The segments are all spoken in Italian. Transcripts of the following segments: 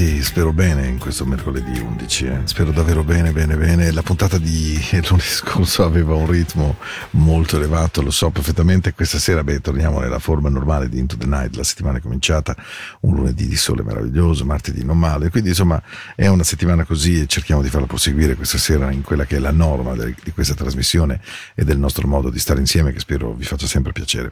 serrati, spero bene in questo mercoledì 11, eh. spero davvero bene, bene, bene. La puntata di lunedì scorso aveva un ritmo molto elevato, lo so perfettamente. Questa sera, beh, torniamo nella forma normale di Into the Night. La settimana è cominciata, un lunedì di sole meraviglioso, martedì non male. Quindi, insomma, è una settimana così e cerchiamo di farla proseguire questa sera in quella che è la norma di questa trasmissione e del nostro modo di stare insieme, che spero vi faccia sempre piacere.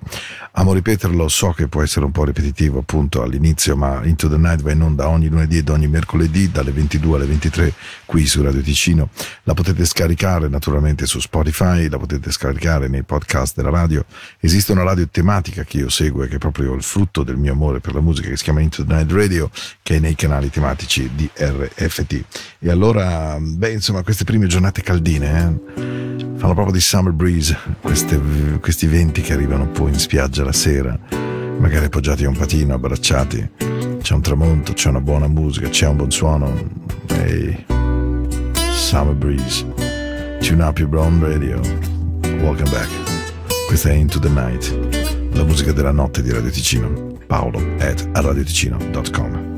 Amo ripeterlo, so che può essere un po' ripetitivo appunto all'inizio, ma Into the Night va in onda ogni lunedì ed ogni mercoledì dalle 22 alle 23 qui su Radio Ticino. La potete scaricare naturalmente su Spotify, la potete scaricare nei podcast della radio. Esiste una radio tematica che io seguo e che è proprio il frutto del mio amore per la musica che si chiama Into the Night Radio che è nei canali tematici di RFT. E allora, beh, insomma, queste prime giornate caldine eh, fanno proprio di summer breeze, queste, questi venti che arrivano poi in spiaggia la sera, magari appoggiati a un patino, abbracciati c'è un tramonto, c'è una buona musica, c'è un buon suono. Hey, Summer Breeze. Tune up your brown radio. Welcome back. Questa è Into the Night, la musica della notte di Radio Ticino. Paolo at radioticino.com.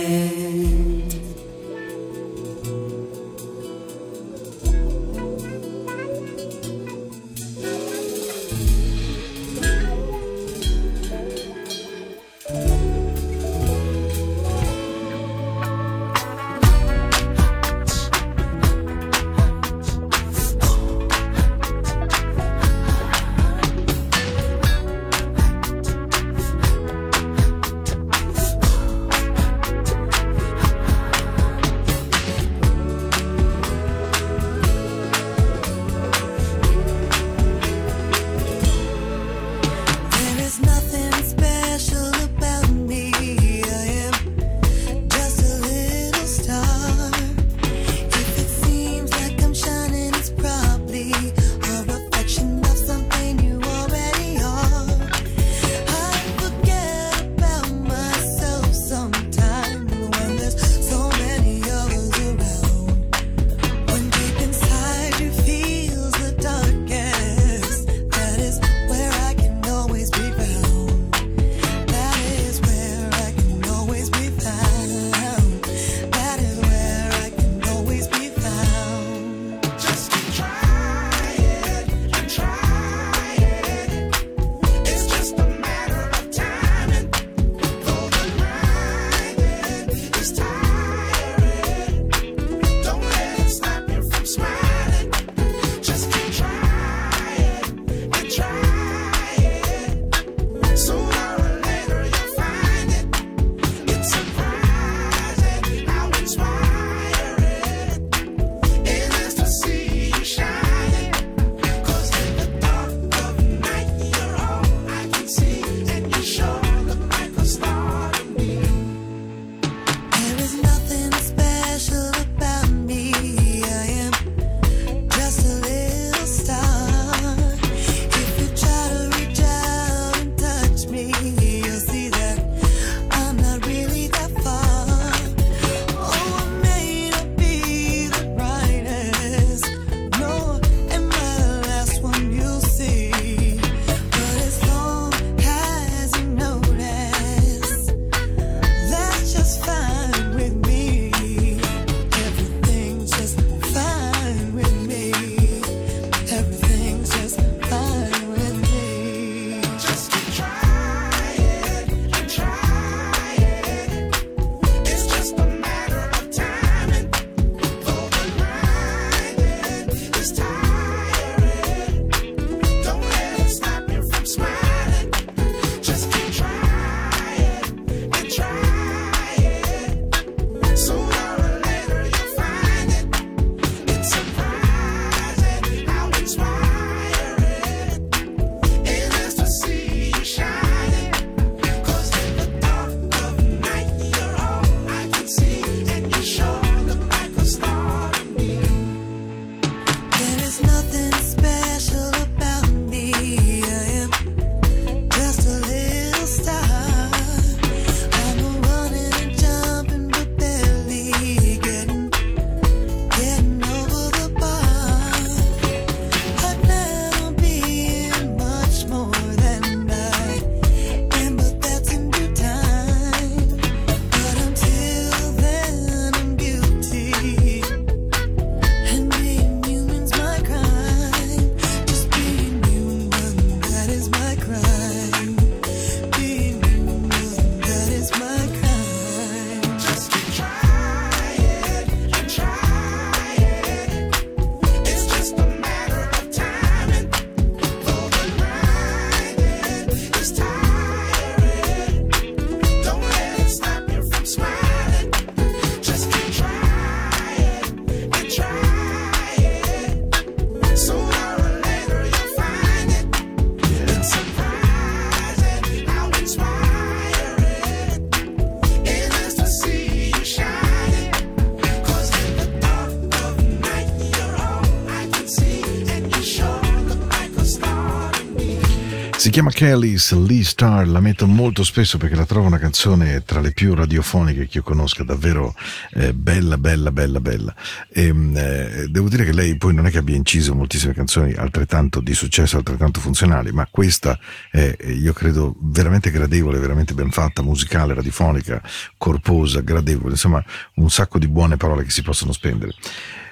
Chiama Kelly's Lee Star, la metto molto spesso perché la trovo una canzone tra le più radiofoniche che io conosca, davvero eh, bella, bella, bella, bella. E, eh, devo dire che lei poi non è che abbia inciso moltissime canzoni altrettanto di successo, altrettanto funzionali, ma questa è, io credo, veramente gradevole, veramente ben fatta, musicale, radiofonica, corposa, gradevole, insomma un sacco di buone parole che si possono spendere.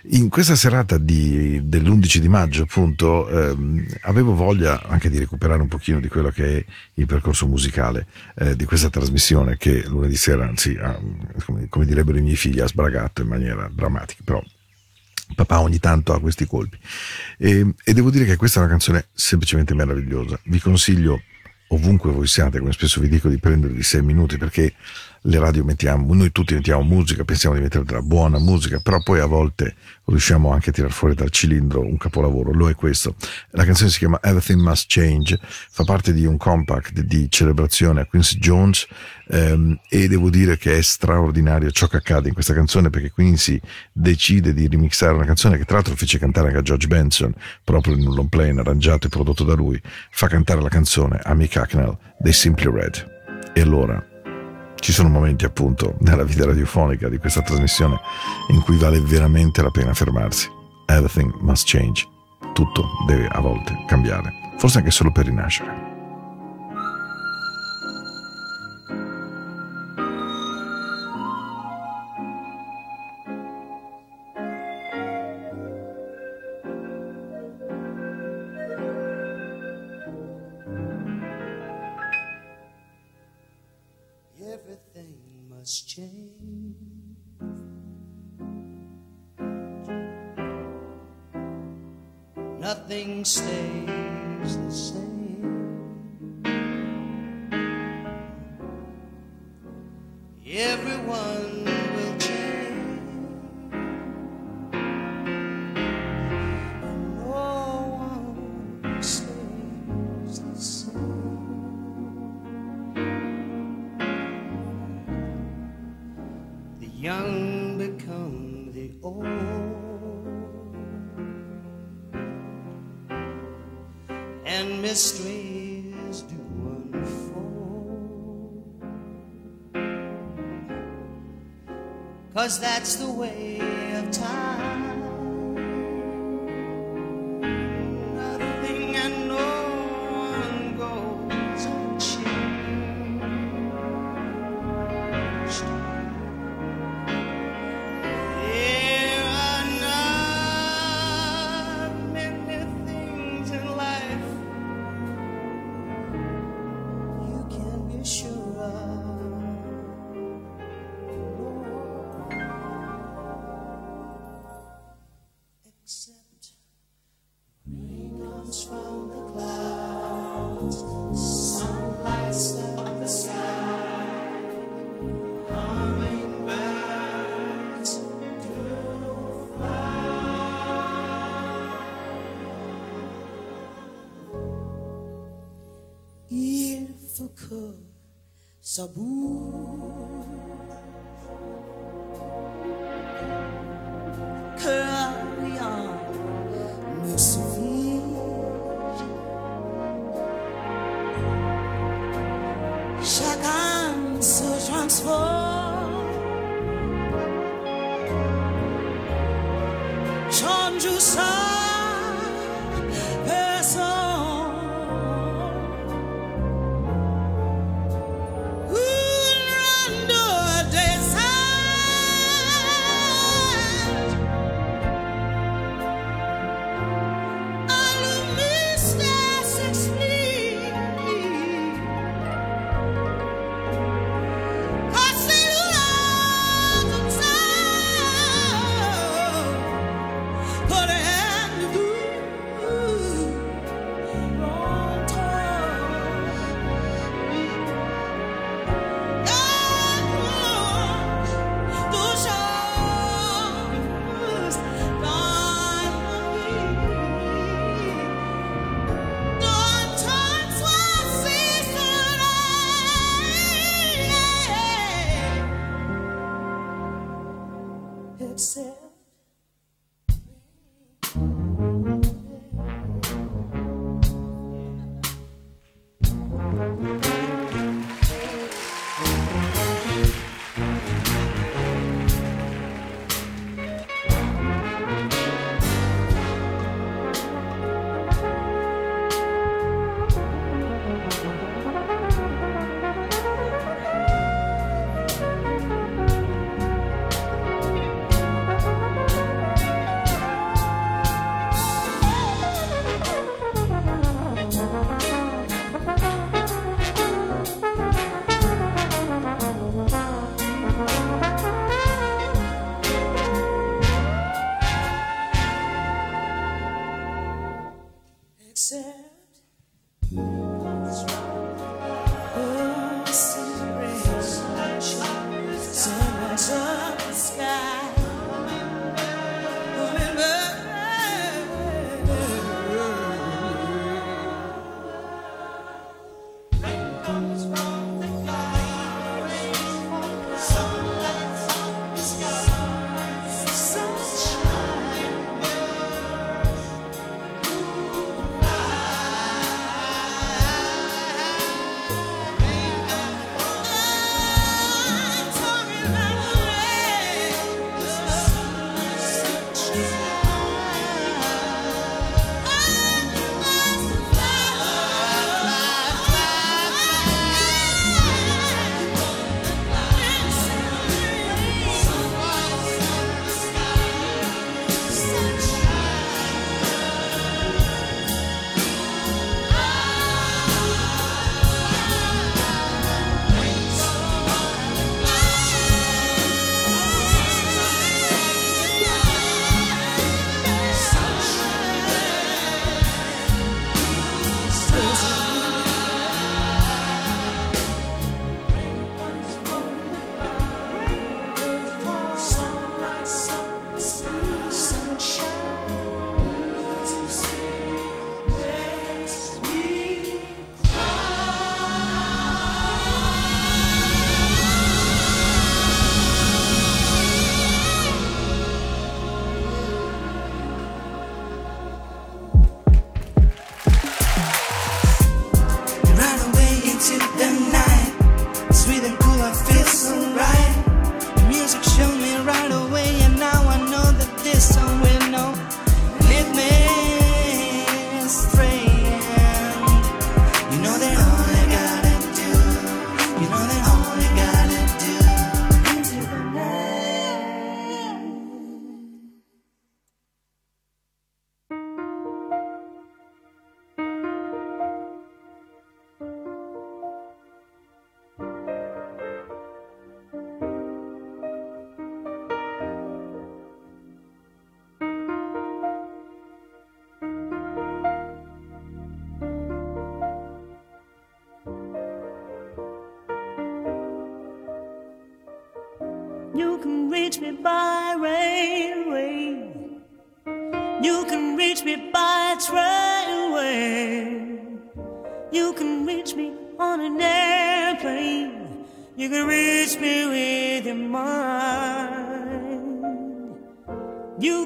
In questa serata di, dell'11 di maggio, appunto, ehm, avevo voglia anche di recuperare un pochino di quello che è il percorso musicale eh, di questa trasmissione che lunedì sera, anzi, ha, come, come direbbero i miei figli, ha sbragato in maniera drammatica, però papà ogni tanto ha questi colpi. E, e devo dire che questa è una canzone semplicemente meravigliosa. Vi consiglio ovunque voi siate, come spesso vi dico, di prendervi sei minuti perché le radio mettiamo, noi tutti mettiamo musica, pensiamo di mettere della buona musica, però poi a volte riusciamo anche a tirar fuori dal cilindro un capolavoro, lo è questo. La canzone si chiama Everything Must Change, fa parte di un compact di celebrazione a Quincy Jones ehm, e devo dire che è straordinario ciò che accade in questa canzone perché Quincy decide di remixare una canzone che tra l'altro fece cantare anche a George Benson, proprio in un long play arrangiato e prodotto da lui, fa cantare la canzone a Mick Hacknell dei Simply Red. E allora ci sono momenti appunto nella vita radiofonica di questa trasmissione in cui vale veramente la pena fermarsi. Everything must change. Tutto deve a volte cambiare, forse anche solo per rinascere. Sabu.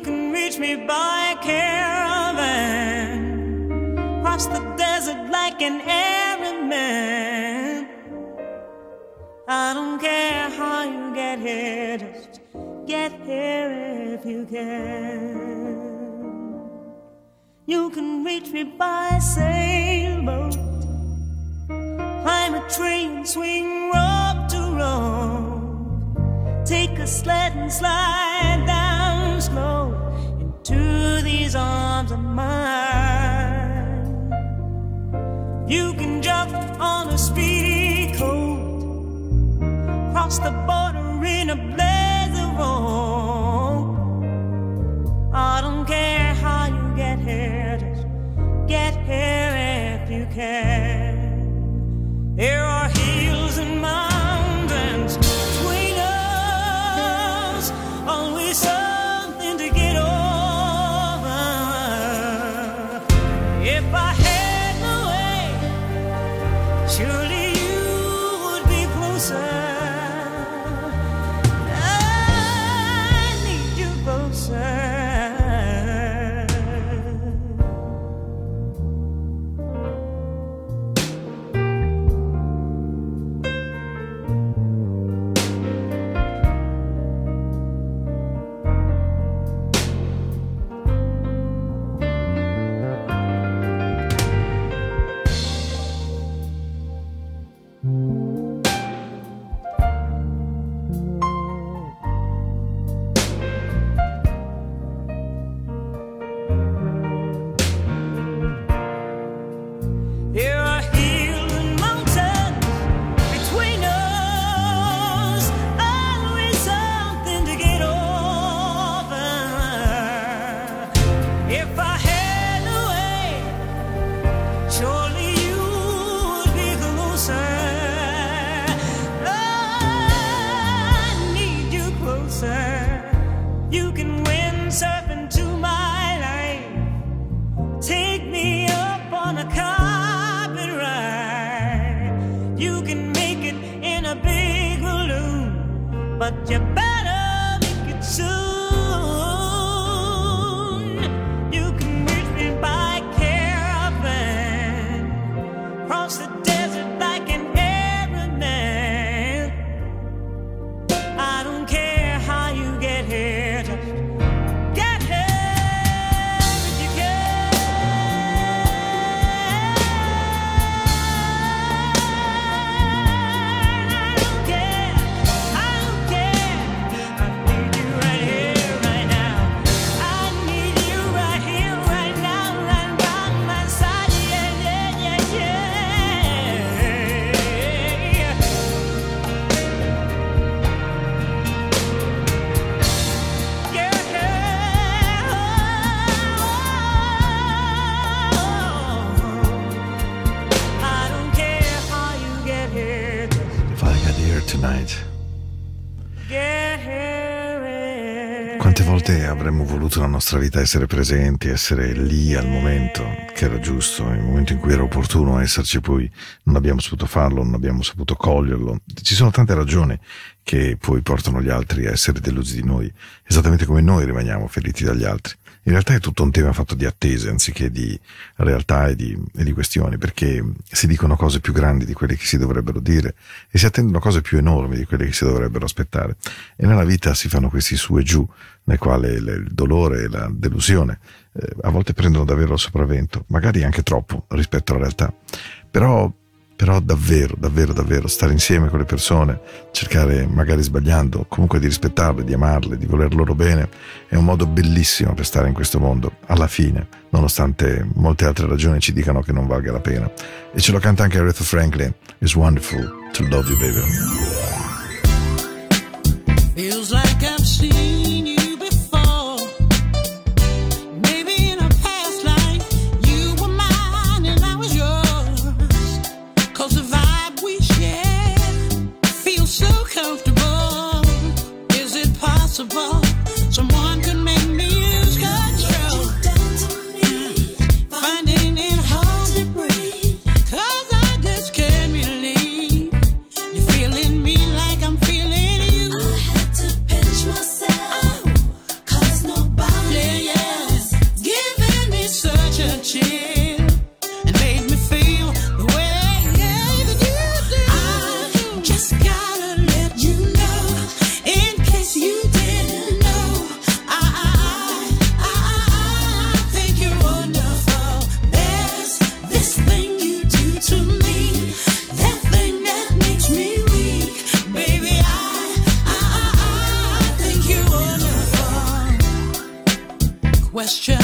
Can reach me by caravan. Cross the desert like an Arab man. I don't care how you get here, just get here if you can. You can reach me by sailboat, climb a tree and swing rope to rope, take a sled and slide these arms of mine. You can jump on a speedy coat cross the border in a blaze of. I don't care how you get here, just get here if you can. Voluto nella nostra vita essere presenti, essere lì al momento che era giusto, nel momento in cui era opportuno esserci, poi non abbiamo saputo farlo, non abbiamo saputo coglierlo. Ci sono tante ragioni che poi portano gli altri a essere delusi di noi, esattamente come noi rimaniamo feriti dagli altri. In realtà è tutto un tema fatto di attese anziché di realtà e di, e di questioni, perché si dicono cose più grandi di quelle che si dovrebbero dire e si attendono cose più enormi di quelle che si dovrebbero aspettare. E nella vita si fanno questi su e giù, nel quale il dolore e la delusione eh, a volte prendono davvero il sopravvento, magari anche troppo rispetto alla realtà. Però però davvero, davvero, davvero stare insieme con le persone, cercare magari sbagliando, comunque di rispettarle, di amarle, di voler loro bene, è un modo bellissimo per stare in questo mondo, alla fine, nonostante molte altre ragioni ci dicano che non valga la pena. E ce lo canta anche Aretha Franklin, It's wonderful to love you baby. question.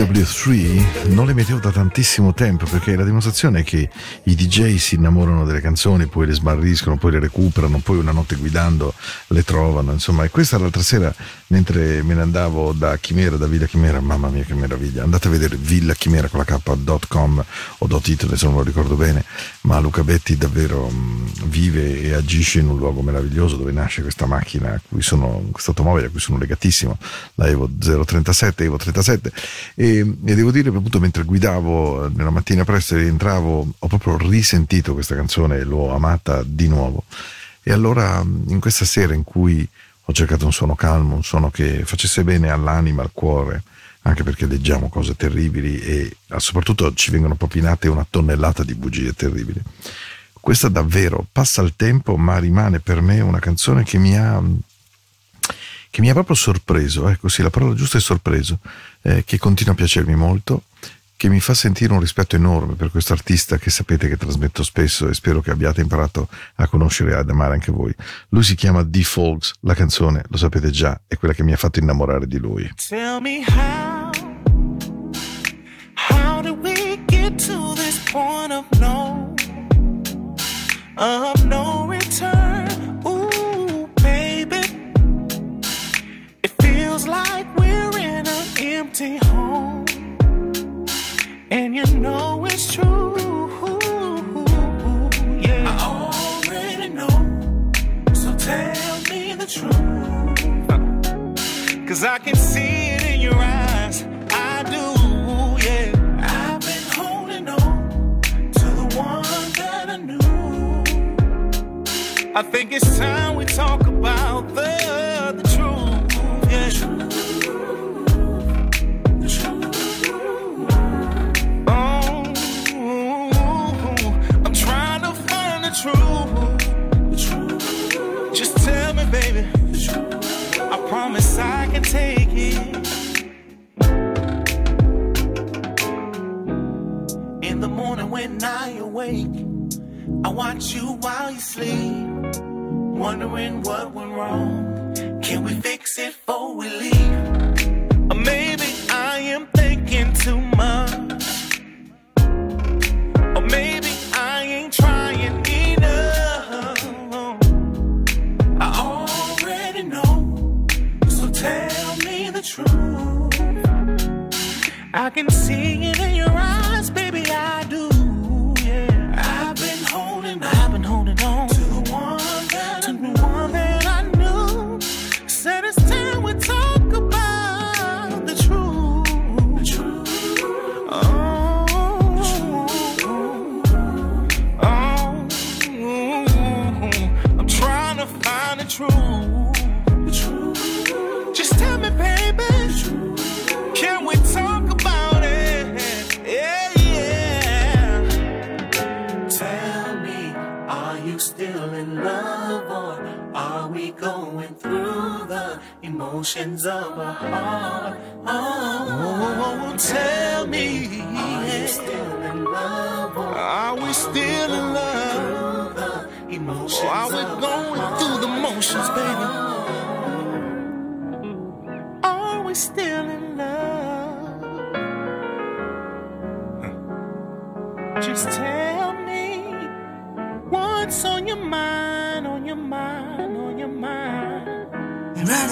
W3 non le mettevo da tantissimo tempo perché la dimostrazione è che i DJ si innamorano delle canzoni, poi le smarriscono, poi le recuperano, poi una notte guidando le trovano, insomma, e questa l'altra sera mentre me ne andavo da Chimera, da Villa Chimera, mamma mia che meraviglia, andate a vedere Villa Chimera con la k.com o .it, non lo ricordo bene, ma Luca Betti davvero mm, vive e agisce in un luogo meraviglioso dove nasce questa macchina sono questa automobile a cui sono legatissimo la Evo 037 Evo 37 e, e devo dire appunto mentre guidavo eh, nella mattina presto e rientravo ho proprio risentito questa canzone e l'ho amata di nuovo. E allora mh, in questa sera in cui ho cercato un suono calmo un suono che facesse bene all'anima al cuore anche perché leggiamo cose terribili e soprattutto ci vengono propinate una tonnellata di bugie terribili questa davvero passa il tempo ma rimane per me una canzone che mi ha che mi ha proprio sorpreso, ecco sì, la parola giusta è sorpreso, eh, che continua a piacermi molto, che mi fa sentire un rispetto enorme per questo artista che sapete che trasmetto spesso e spero che abbiate imparato a conoscere e ad amare anche voi. Lui si chiama D. Folks, la canzone, lo sapete già, è quella che mi ha fatto innamorare di lui. Tell me how, how did we get to this point of no, of no return. Ooh, baby, it feels like we're in an empty home, and you know it's true. I already know. So tell me the truth, cause I can see it. I think it's time we talk about the, the truth. Yeah. Oh, I'm trying to find the truth. Just tell me, baby. I promise I can take it. In the morning when I awake, I watch you while you sleep. Wondering what went wrong. Can we fix it before we leave? Or maybe I am thinking too much. Or maybe I ain't trying enough. I already know. So tell me the truth. I can see it emotions of a heart? Oh, tell me, are you still in love are we still in love? Emotions are we going through the motions, baby? Are we still in love? Just tell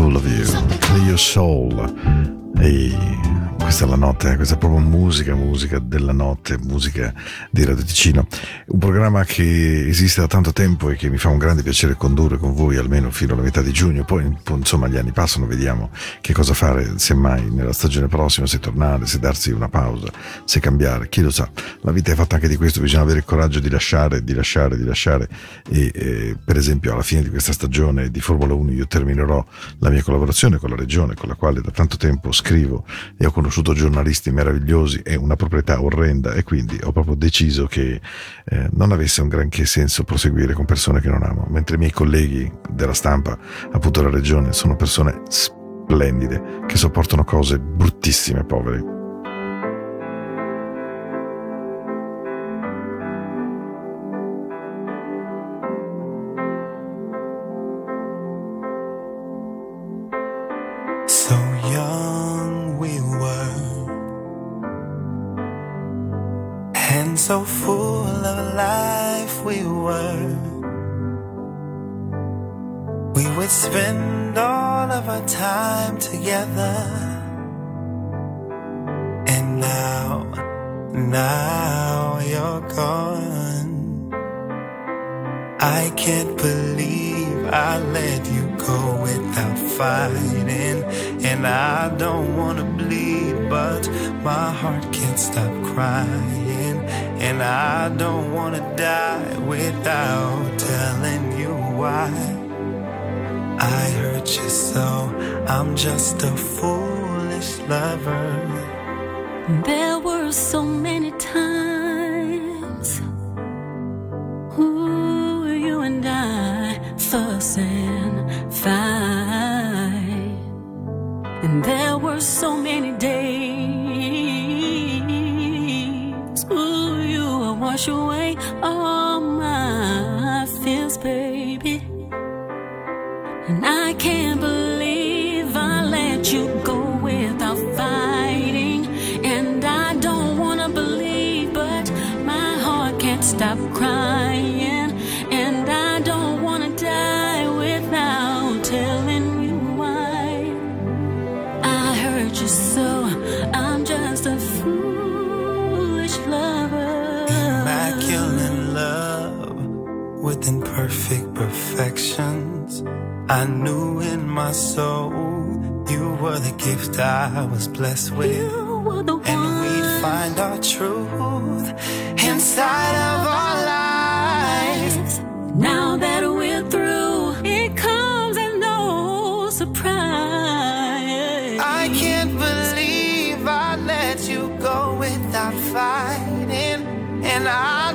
Full of you. Clear Soul. E questa è la notte, questa è proprio musica, musica della notte, musica di Radio Ticino. Un programma che esiste da tanto tempo e che mi fa un grande piacere condurre con voi almeno fino alla metà di giugno. Poi insomma gli anni passano, vediamo che cosa fare semmai nella stagione prossima, se tornare, se darsi una pausa, se cambiare, chi lo sa. La vita è fatta anche di questo, bisogna avere il coraggio di lasciare, di lasciare, di lasciare e eh, per esempio alla fine di questa stagione di Formula 1 io terminerò la mia collaborazione con la regione con la quale da tanto tempo scrivo e ho conosciuto giornalisti meravigliosi e una proprietà orrenda e quindi ho proprio deciso che eh, non avesse un granché senso proseguire con persone che non amo, mentre i miei colleghi della stampa, appunto della regione, sono persone splendide che sopportano cose bruttissime, poveri. So full of life we were. We would spend all of our time together, and now, now you're gone. I can't believe I let you go without fighting. And I don't wanna bleed, but my heart can't stop crying. And I don't wanna die without telling you why. I hurt you so, I'm just a foolish lover. There were so many times Ooh, you and I fuss and fight And there were so many days wash away imperfect perfections. I knew in my soul you were the gift I was blessed with. You were the And we'd find our truth inside of our lives. Now that we're through, it comes as no surprise. I can't believe I let you go without fighting. And I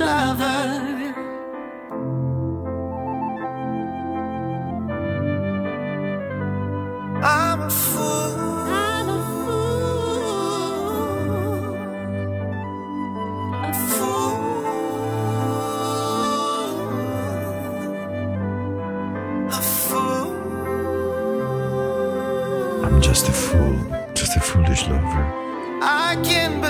each other. I'm a fool. I'm a fool. A fool. A fool. I'm just a fool, just a foolish lover. I can't.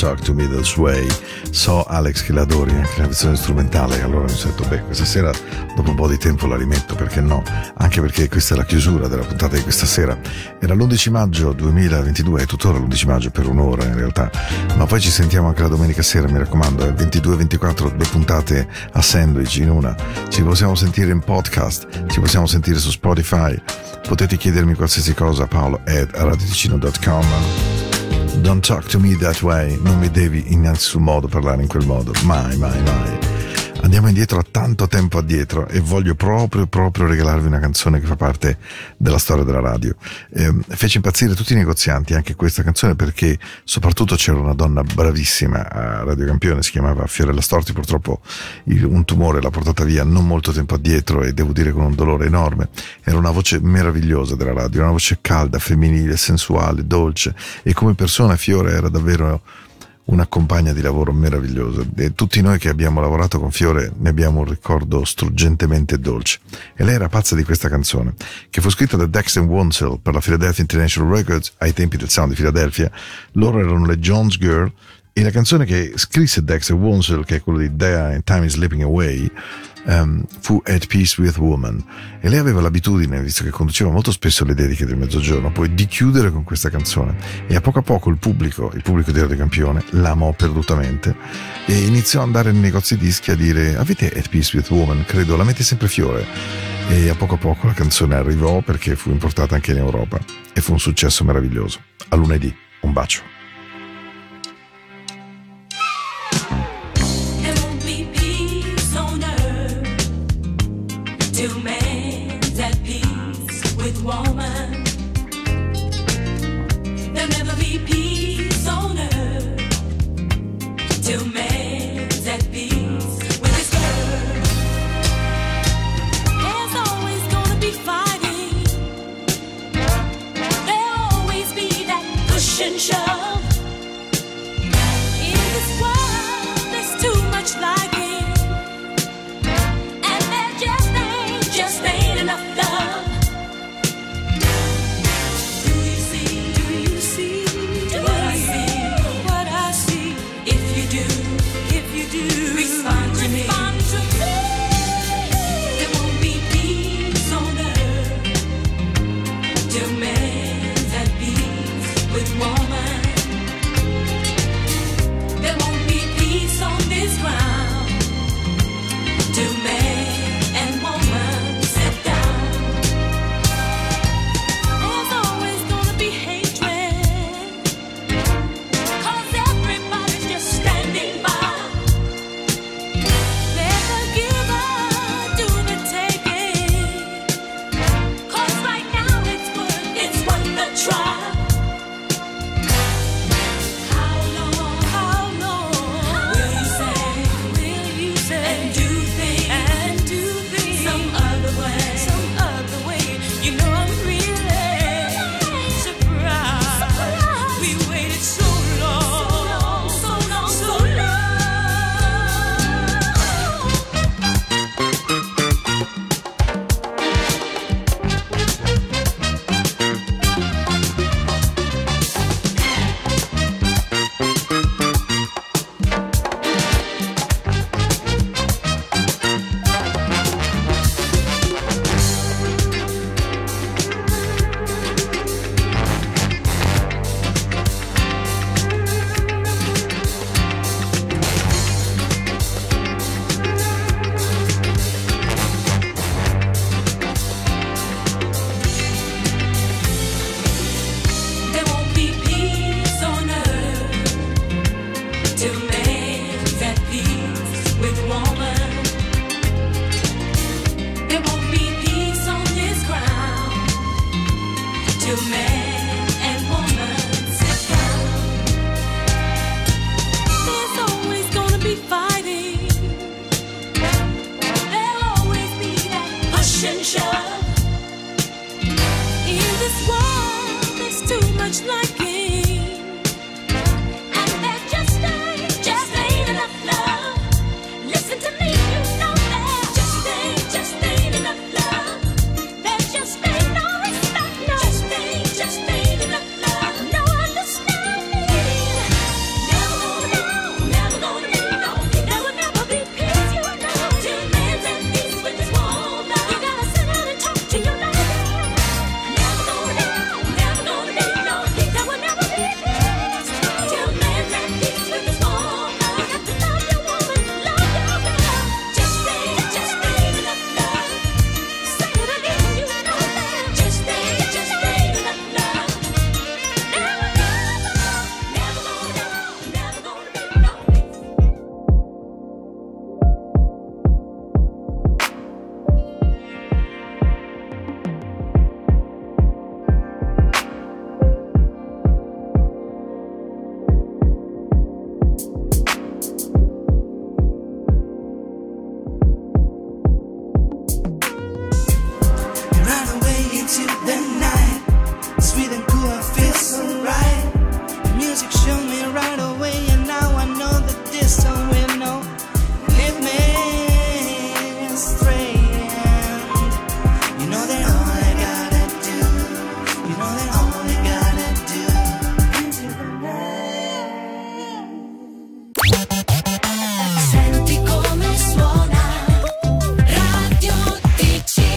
Talk to Me This Way. So Alex che l'adori anche la versione strumentale, allora mi sono detto, beh, questa sera dopo un po' di tempo la rimetto, perché no? Anche perché questa è la chiusura della puntata di questa sera. Era l'11 maggio 2022, è tuttora l'11 maggio per un'ora in realtà, ma poi ci sentiamo anche la domenica sera, mi raccomando, è 22-24 le puntate a sandwich in una. Ci possiamo sentire in podcast, ci possiamo sentire su Spotify. Potete chiedermi qualsiasi cosa a paolo at radioticino.com. Don't talk to me that way, non mi devi in nessun modo parlare in quel modo, mai, mai, mai. Andiamo indietro a tanto tempo addietro e voglio proprio, proprio regalarvi una canzone che fa parte della storia della radio. Ehm, fece impazzire tutti i negozianti anche questa canzone perché soprattutto c'era una donna bravissima a Radio Campione, si chiamava Fiorella Storti, purtroppo il- un tumore l'ha portata via non molto tempo addietro e devo dire con un dolore enorme. Era una voce meravigliosa della radio, una voce calda, femminile, sensuale, dolce e come persona Fiore era davvero una compagna di lavoro meravigliosa e tutti noi che abbiamo lavorato con Fiore ne abbiamo un ricordo struggentemente dolce. E lei era pazza di questa canzone, che fu scritta da Dexter Wansel per la Philadelphia International Records ai tempi del sound di Philadelphia. Loro erano le Jones Girl e la canzone che scrisse Dexter Wansel, che è quella di There Time is Slipping Away, ehm, fu At Peace with Woman. E lei aveva l'abitudine, visto che conduceva molto spesso le dediche del mezzogiorno, poi di chiudere con questa canzone. E a poco a poco il pubblico, il pubblico di Radio Campione, l'amò perdutamente e iniziò ad andare nei negozi dischi a dire avete At Peace with Woman? Credo, la mette sempre fiore. E a poco a poco la canzone arrivò perché fu importata anche in Europa e fu un successo meraviglioso. A lunedì, un bacio. to me.